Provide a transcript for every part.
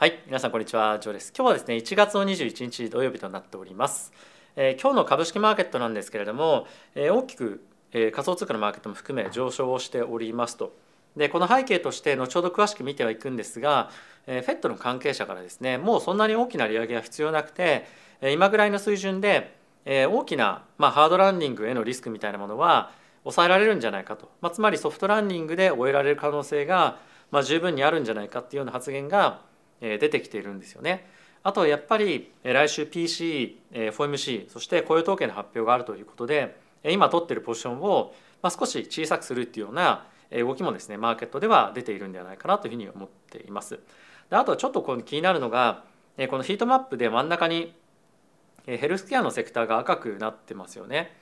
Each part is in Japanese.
はい皆さんこんにちはジョーです。今日はですね1月の21日土曜日となっております、えー、今日の株式マーケットなんですけれども、えー、大きく、えー、仮想通貨のマーケットも含め上昇をしておりますと。でこの背景として後ほど詳しく見てはいくんですが、えー、フェットの関係者からですねもうそんなに大きな利上げは必要なくて今ぐらいの水準で、えー、大きな、まあ、ハードランディングへのリスクみたいなものは抑えられるんじゃないかと、まあ、つまりソフトランディングで終えられる可能性が、まあ、十分にあるんじゃないかっていうような発言が出てきているんですよね。あとやっぱり来週 PC、FOMC そして雇用統計の発表があるということで今取ってるポジションを少し小さくするっていうような動きもですねマーケットでは出ているんではないかなというふうに思っています。であとちょっとこの気になるのがこのヒートマップで真ん中にヘルスケアのセクターが赤くなってますよね。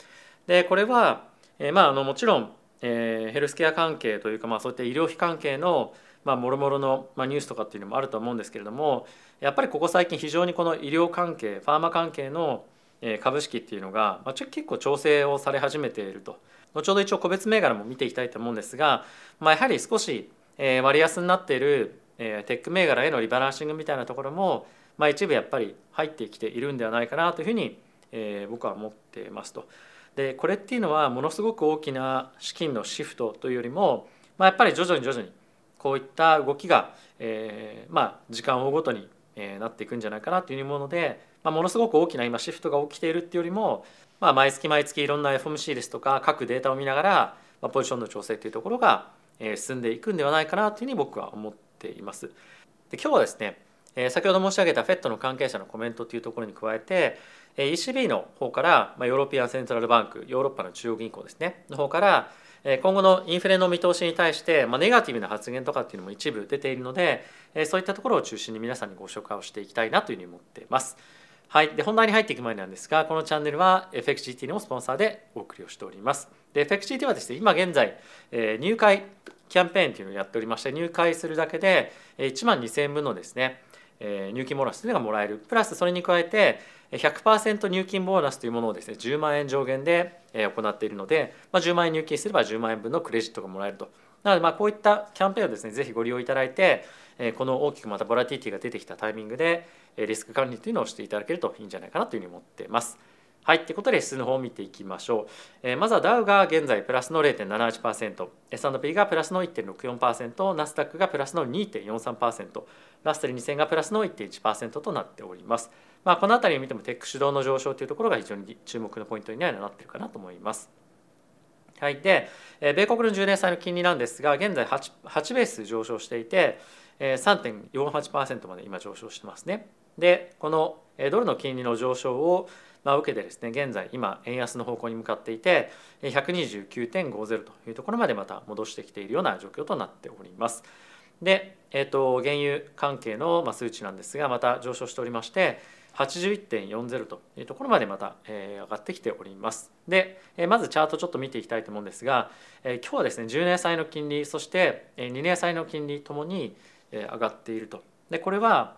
でこれはまああのもちろんヘルスケア関係というかまあそういった医療費関係のまあ、もろもろの、ま、ニュースとかっていうのもあると思うんですけれどもやっぱりここ最近非常にこの医療関係ファーマ関係の株式っていうのが、まあ、結構調整をされ始めていると後ほど一応個別銘柄も見ていきたいと思うんですが、まあ、やはり少し割安になっているテック銘柄へのリバランシングみたいなところも、まあ、一部やっぱり入ってきているんではないかなというふうに僕は思ってますと。でこれっていうのはものすごく大きな資金のシフトというよりも、まあ、やっぱり徐々に徐々にこういった動きが、えー、まあ時間を追うごとに、えなっていくんじゃないかなというもので、まあ、ものすごく大きな今シフトが起きているっていうよりも、まあ、毎月毎月いろんな FOMC ですとか各データを見ながら、まあ、ポジションの調整というところが、え進んでいくんではないかなというふうに僕は思っています。で今日はですねえ先ほど申し上げた FED の関係者のコメントというところに加えて ECB の方からまヨーロピアン・セントラル・バンクヨーロッパの中央銀行ですねの方から今後のインフレの見通しに対して、まあ、ネガティブな発言とかっていうのも一部出ているのでそういったところを中心に皆さんにご紹介をしていきたいなというふうに思っています。はい、で本題に入っていく前なんですがこのチャンネルは FXGT のスポンサーでお送りをしております。で FXGT はですね今現在、え入会キャンペーンというのをやっておりまして入会するだけで1万2000円分のですね入金ボーナスというのがもらえるプラスそれに加えて100%入金ボーナスというものをですね10万円上限で行っているので、まあ、10万円入金すれば10万円分のクレジットがもらえるとなのでまあこういったキャンペーンをですねぜひご利用いただいてこの大きくまたボラティティが出てきたタイミングでリスク管理というのをしていただけるといいんじゃないかなというふうに思っています。はい、ということで指数の方を見ていきましょう。え、まずはダウが現在プラスの0.78%、S&P がプラスの1.64%、ナスダックがプラスの2.43%、ラッセル2000がプラスの1.1%となっております。まあ、この辺りを見てもテック主導の上昇というところが非常に注目のポイントにはなっているかなと思います。はい、で、米国の10年債の金利なんですが現在 8, 8ベース上昇していて3.48%まで今上昇してますね。でこのドルの金利の上昇をまあ、受けてですね現在今円安の方向に向かっていて129.50というところまでまた戻してきているような状況となっております。で、えーと、原油関係の数値なんですがまた上昇しておりまして81.40というところまでまた、え上がってきております。で、えまずチャートちょっと見ていきたいと思うんですが、え今日はですね10年債の金利そして2年債の金利ともに上がっていると。でこれは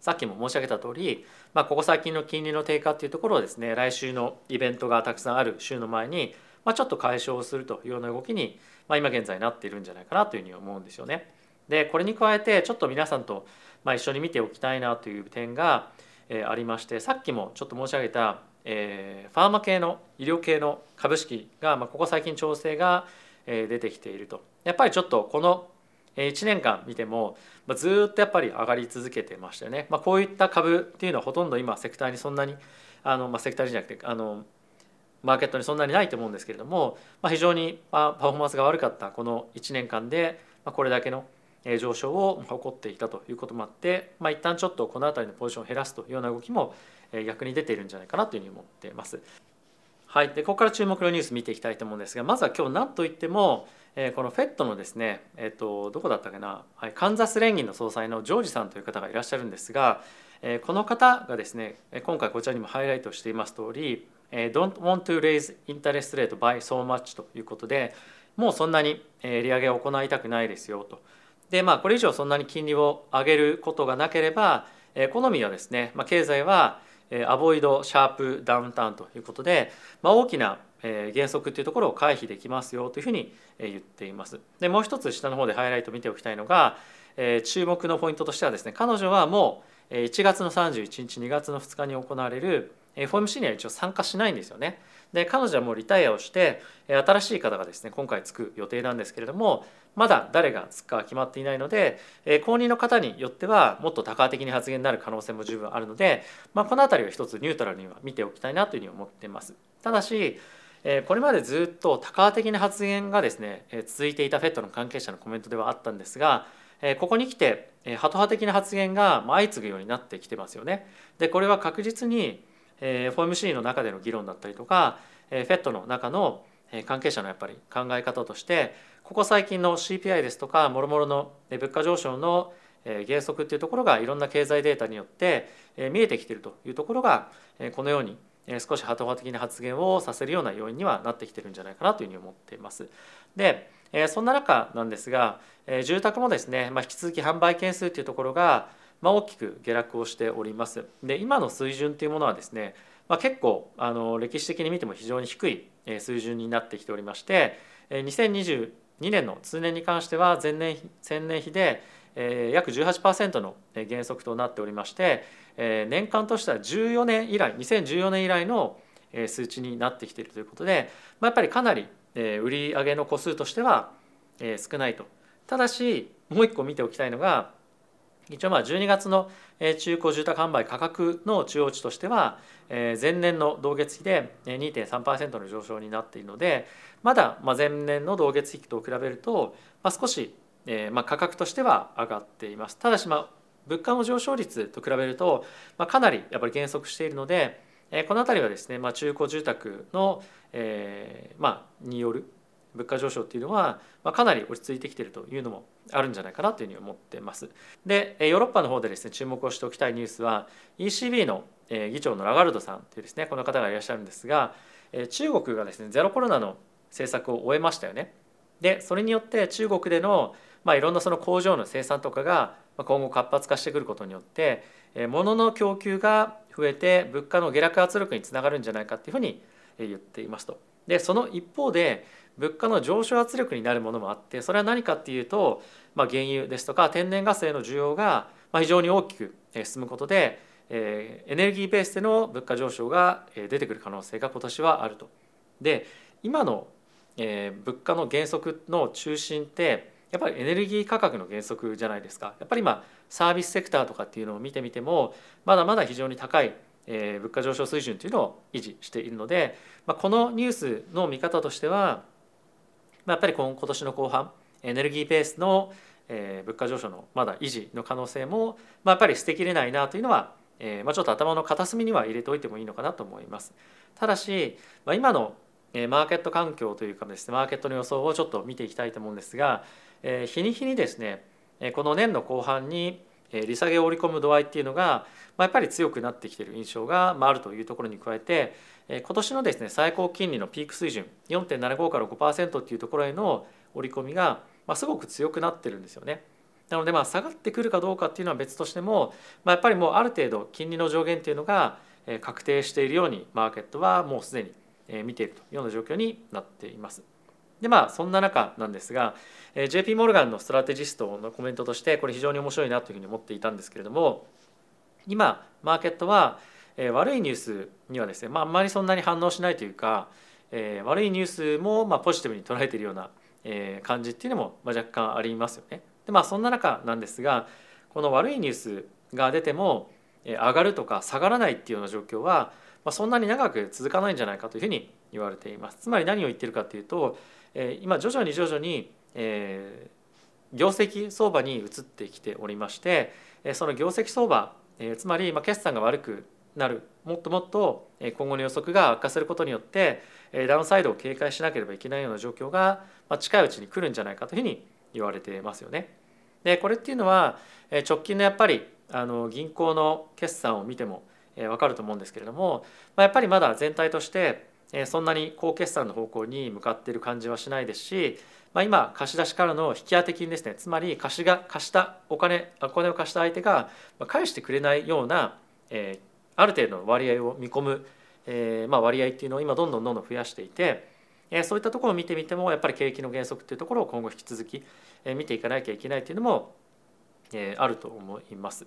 さっきも申し上げた通り、まあ、ここ最近の金利の低下っていうところをですね来週のイベントがたくさんある週の前に、まあ、ちょっと解消するというような動きに、まあ、今現在なっているんじゃないかなというふうに思うんですよね。でこれに加えてちょっと皆さんと、まあ、一緒に見ておきたいなという点が、え、ありましてさっきもちょっと申し上げた、え、ファーマ系の医療系の株式が、ま、ここ最近調整が、え、出てきていると。やっぱりちょっとこの1年間見てもずっとやっぱり上がり続けてましたよね。ま、こういった株っていうのはほとんど今セクターにそんなにあの、ま、セクターじゃなくてあのマーケットにそんなにないと思うんですけれども、ま、非常にパフォーマンスが悪かったこの1年間でこれだけの上昇を誇っていたということもあって、まあ、一旦ちょっとこの辺りのポジションを減らすというような動きも逆に出ているんじゃないかなというふうに思っています。はい、でここから注目のニュース見ていきたいと思うんですがまずは今日何といっても、え、この FED のですね、えーと、どこだったかな、はい、カンザス連銀の総裁のジョージさんという方がいらっしゃるんですが、え、この方がですね今回こちらにもハイライトしています通り、えー、Don't want to raise interest rate by so much ということでもうそんなに利上げを行いたくないですよと。でまあこれ以上そんなに金利を上げることがなければエコノミーはですね、まあ、経済はアボイドシャープダウンタウンということで、まあ、大きな原則というところを回避できますよというふうに言っています。でもう一つ下の方でハイライト見ておきたいのが注目のポイントとしてはですね彼女はもう1月の31日2月の2日に行われる FOMC には一応参加しないんですよね。で彼女はもうリタイアをして新しい方がですね今回つく予定なんですけれどもまだ誰がつくかは決まっていないので後任の方によってはもっと多角的に発言になる可能性も十分あるので、まあ、この辺りは一つニュートラルには見ておきたいなというふうに思っています。ただしこれまでずっと多角的な発言がですね続いていた FED の関係者のコメントではあったんですがここに来てハト派的な発言が相次ぐようになってきてますよね。でこれは確実に FOMC の中での議論だったりとか FED の中の関係者のやっぱり考え方としてここ最近の CPI ですとかもろもろの物価上昇の減速っていうところがいろんな経済データによって見えてきているというところがこのように少しハト派的な発言をさせるような要因にはなってきてるんじゃないかなというふうに思っています。でそんな中なんですが住宅もですね、まあ、引き続き販売件数というところがまあ、大きく下落をしております。で今の水準というものはですね、まあ、結構あの歴史的に見ても非常に低い水準になってきておりまして2022年の通年に関しては前年前年比で約18%の減速となっておりまして年間としては14年以来2014年以来の数値になってきているということで、まあ、やっぱりかなり売り上げの個数としては少ないと。ただしもう一個見ておきたいのが一応まあ12月の中古住宅販売価格の中央値としては前年の同月比で2.3%の上昇になっているのでまだ前年の同月比と比べると少しまあ価格としては上がっています。ただしまあ物価の上昇率と比べるとかなりやっぱり減速しているのでこの辺りはですね、中古住宅の、まあ、による物価上昇っていうのは、まあ、かなり落ち着いてきているというのもあるんじゃないかなというふうに思っています。でヨーロッパの方でですね注目をしておきたいニュースは ECB の議長のラガルドさんというですねこの方がいらっしゃるんですが中国がですねゼロコロナの政策を終えましたよね。でそれによって中国での、まあ、いろんなその工場の生産とかが今後活発化してくることによって物の供給が増えて物価の下落圧力につながるんじゃないかっていうふうに言っていますと。でその一方で物価の上昇圧力になるものもあってそれは何かっていうと、まあ、原油ですとか天然ガスへの需要が非常に大きく進むことでエネルギーベースでの物価上昇が出てくる可能性が今年はあると。で今の物価の減速の中心ってやっぱりエネルギー価格の減速じゃないですか。やっぱり今サービスセクターとかっていうのを見てみてもまだまだ非常に高い物価上昇水準というのを維持しているので、まあ、このニュースの見方としてはやっぱり今年の後半エネルギーベースの物価上昇のまだ維持の可能性も、まあ、やっぱり捨てきれないなというのは、えまあ、ちょっと頭の片隅には入れておいてもいいのかなと思います。ただし、まあ、今のマーケット環境というかですねマーケットの予想をちょっと見ていきたいと思うんですが、え日に日にですねこの年の後半に利下げを織り込む度合いっていうのが、まあ、やっぱり強くなってきている印象があるというところに加えて今年のですね最高金利のピーク水準4.75から5%っていうところへの織り込みが、まあ、すごく強くなってるんですよね。なのでまあ下がってくるかどうかっていうのは別としても、まあ、やっぱりもうある程度金利の上限っていうのが確定しているようにマーケットはもうすでに見ているというような状況になっています。でまあそんな中なんですが JP モルガンのストラテジストのコメントとしてこれ非常に面白いなというふうに思っていたんですけれども今マーケットは悪いニュースにはですね、まあ、あんまりそんなに反応しないというか悪いニュースもまあポジティブに捉えているような感じっていうのも若干ありますよね。でまあそんな中なんですがこの悪いニュースが出ても上がるとか下がらないっていうような状況は、まあ、そんなに長く続かないんじゃないかというふうに言われています。つまり何を言ってるかというと今徐々に徐々に業績相場に移ってきておりましてその業績相場つまり決算が悪くなるもっともっと今後の予測が悪化することによってダウンサイドを警戒しなければいけないような状況が近いうちに来るんじゃないかというふうに言われてますよね。でこれっていうのは直近のやっぱりあの銀行の決算を見ても分かると思うんですけれどもやっぱりまだ全体としてそんなに高決算の方向に向かっている感じはしないですし、まあ、今貸し出しからの引き当て金ですねつまり貸しが貸したお金お金を貸した相手が返してくれないような、え、ある程度の割合を見込む、えまあ、割合っていうのを今どんどんどんどん増やしていて、え、そういったところを見てみてもやっぱり景気の減速っていうところを今後引き続き見ていかなきゃいけないっていうのもあると思います。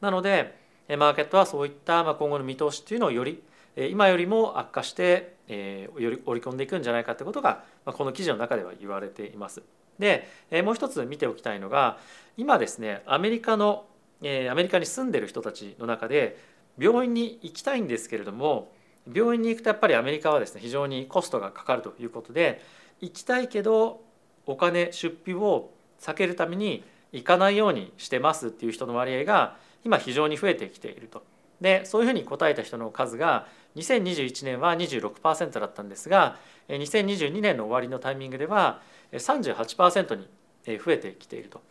なのでマーケットはそういった今後の見通しっていうのをより今よりも悪化してより織り込んでいくんじゃないかということがこの記事の中では言われています。でもう一つ見ておきたいのが今ですねアメリカのアメリカに住んでる人たちの中で病院に行きたいんですけれども病院に行くとやっぱりアメリカはですね非常にコストがかかるということで行きたいけどお金出費を避けるために行かないようにしてますっていう人の割合が今非常に増えてきていると。でそういうふうに答えた人の数が2021年は26%だったんですが2022年の終わりのタイミングでは38%に増えてきていると。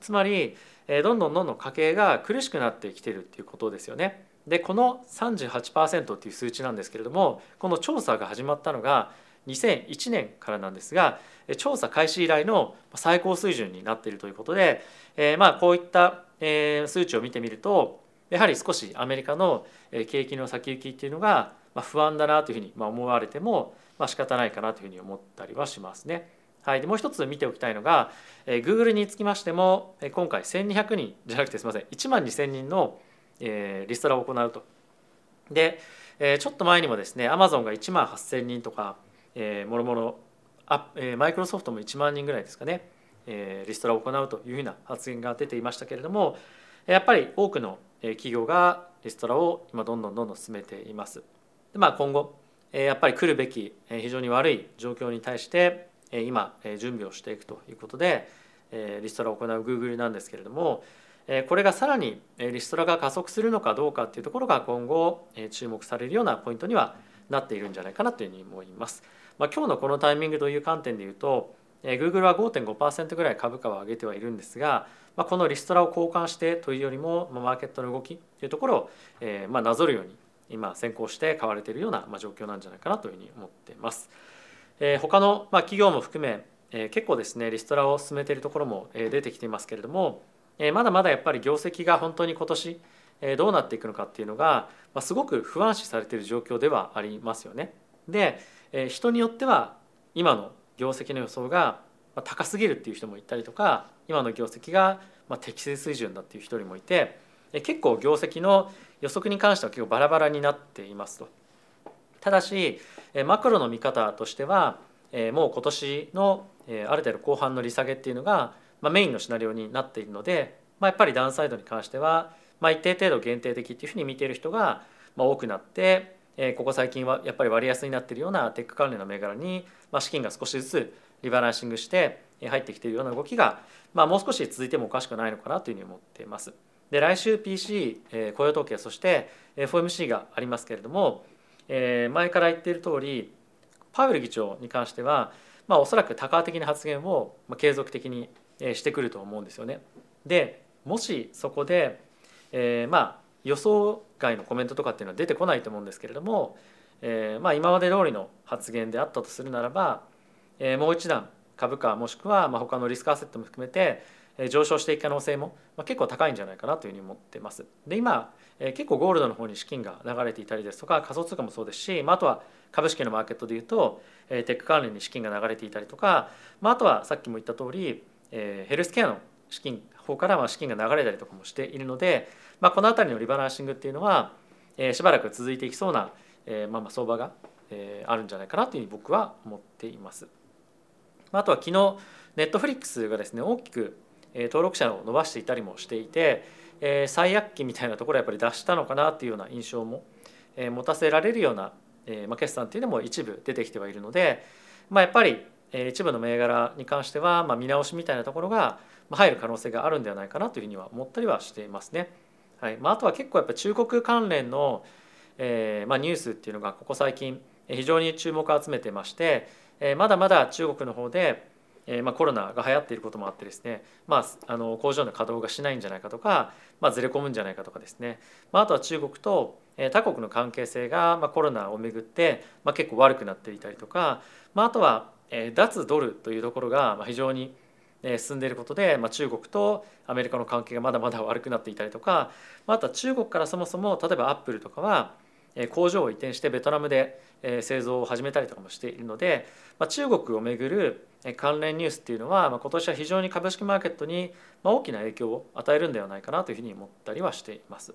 つまりどんどんどんどん家計が苦しくなってきているっていうことですよね。でこの38%っていう数値なんですけれどもこの調査が始まったのが2001年からなんですが調査開始以来の最高水準になっているということで、えー、まあこういった数値を見てみるとやはり少しアメリカの景気の先行きっていうのが不安だなというふうに思われても仕方ないかなというふうに思ったりはしますね。はい、でもう一つ見ておきたいのが、えー、Google につきましても今回1200人じゃなくてすみません1万2000人の、えー、リストラを行うと。で、えー、ちょっと前にもですね Amazon が1万8000人とか、えー、もろもろ、マイクロソフトも1万人ぐらいですかね、えー、リストラを行うというふうな発言が出ていましたけれどもやっぱり多くの企業がリストラを今どんどんどんどん進めています。でまあ、今後やっぱり来るべき非常に悪い状況に対して今準備をしていくということでリストラを行う Google なんですけれどもこれがさらにリストラが加速するのかどうかっていうところが今後注目されるようなポイントにはなっているんじゃないかなというふうに思います。まあ、今日のこのタイミングという観点でいうと Google は5.5%ぐらい株価を上げてはいるんですが、まあ、このリストラを交換してというよりもまマーケットの動きというところを、えー、まあなぞるように今先行して買われているようなま状況なんじゃないかなというふうに思っています。えー、他のまあ企業も含め、えー、結構ですねリストラを進めているところもえ出てきていますけれども、えー、まだまだやっぱり業績が本当に今年えどうなっていくのかっていうのが、まあ、すごく不安視されている状況ではありますよね。で、えー、人によっては今の業績の予想がま高すぎるっていう人もいたりとか今の業績がま適正水準だっていう人もいて結構業績の予測に関しては結構バラバラになっていますと。ただしマクロの見方としてはもう今年のある程度後半の利下げっていうのがメインのシナリオになっているのでまやっぱりダウンサイドに関しては一定程度限定的っていうふうに見ている人が多くなってここ最近はやっぱり割安になっているようなテック関連の銘柄に資金が少しずつリバランシングして入ってきているような動きが、まあ、もう少し続いてもおかしくないのかなというふうに思っています。で来週 PC 雇用統計そして FOMC がありますけれども前から言っている通りパウエル議長に関しては、まあ、おそらく多角的な発言を継続的にしてくると思うんですよね。でもしそこで、えー、まあ予想外のコメントとかっていうのは出てこないと思うんですけれども、えー、まあ今まで通りの発言であったとするならば、え、もう一段株価もしくはまあ他のリスクアセットも含めて上昇していく可能性も結構高いんじゃないかなというふうに思ってます。で今結構ゴールドの方に資金が流れていたりですとか仮想通貨もそうですし、まあ、あとは株式のマーケットでいうとテック関連に資金が流れていたりとか、まあ、あとはさっきも言った通りヘルスケアの資金方からま資金が流れたりとかもしているので、まあ、この辺りのリバランシングっていうのはしばらく続いていきそうなまあまあ相場があるんじゃないかなというふうに僕は思っています。あとは昨日ネットフリックスがですね大きく登録者を伸ばしていたりもしていて最悪期みたいなところをやっぱり出したのかなっていうような印象も持たせられるような決算っていうのも一部出てきてはいるので、まあ、やっぱり一部の銘柄に関しては見直しみたいなところが入る可能性があるんではないかなというふうには思ったりはしていますね。はいまあ、あとは結構やっぱ中国関連の、えーまあ、ニュースっていうのがここ最近非常に注目を集めてまして、え、まだまだ中国の方で、えまあ、コロナが流行っていることもあってですね、まあ、あの工場の稼働がしないんじゃないかとか、まあ、ずれ込むんじゃないかとかですね、まあ、あとは中国と他国の関係性が、まあ、コロナをめぐって、まあ、結構悪くなっていたりとか、まあ、あとは脱ドルというところが非常に進んでいることで、まあ、中国とアメリカの関係がまだまだ悪くなっていたりとか、まあ、あとは中国からそもそも例えばアップルとかは工場を移転してベトナムで製造を始めたりとかもしているので、ま、中国をめぐる関連ニュースっていうのは、ま、今年は非常に株式マーケットに大きな影響を与えるんではないかなというふうに思ったりはしています。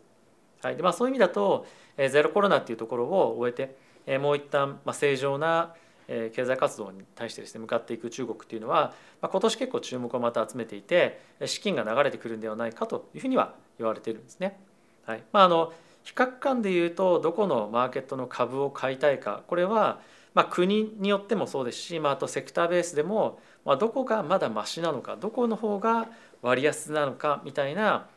はいでまあ、そういう意味だとゼロコロナっていうところを終えてもう一旦正常な経済活動に対してですね向かっていく中国っていうのは、ま、今年結構注目をまた集めていて資金が流れてくるんではないかというふうには言われているんですね。はいまあ、あの比較感でいうとどこのマーケットの株を買いたいかこれはまあ国によってもそうですし、まあ、あとセクターベースでも、まあ、どこがまだマシなのかどこの方が割安なのかみたいな、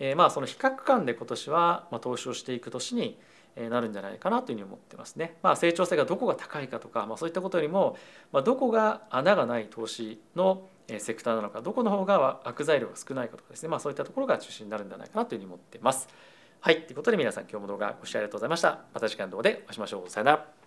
え、まあその比較感で今年はまあ投資をしていく年になるんじゃないかなというふうに思ってますね。まあ、成長性がどこが高いかとか、まあ、そういったことよりも、まあ、どこが穴がない投資のセクターなのかどこの方が悪材料が少ないかとかですね、まあ、そういったところが中心になるんじゃないかなというふうに思ってます。はい、ということで皆さん今日も動画ご視聴ありがとうございました。また次回の動画でお会いしましょう。さよなら。